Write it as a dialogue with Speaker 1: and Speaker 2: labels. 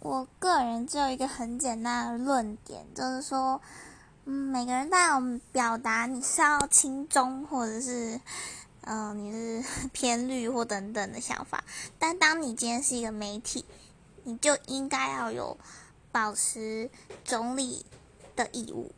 Speaker 1: 我个人只有一个很简单的论点，就是说嗯每个人都有表达你是要轻中或者是嗯你是 偏绿或等等的想法，但当你今天是一个媒体，你就应该要有保持中立的义务。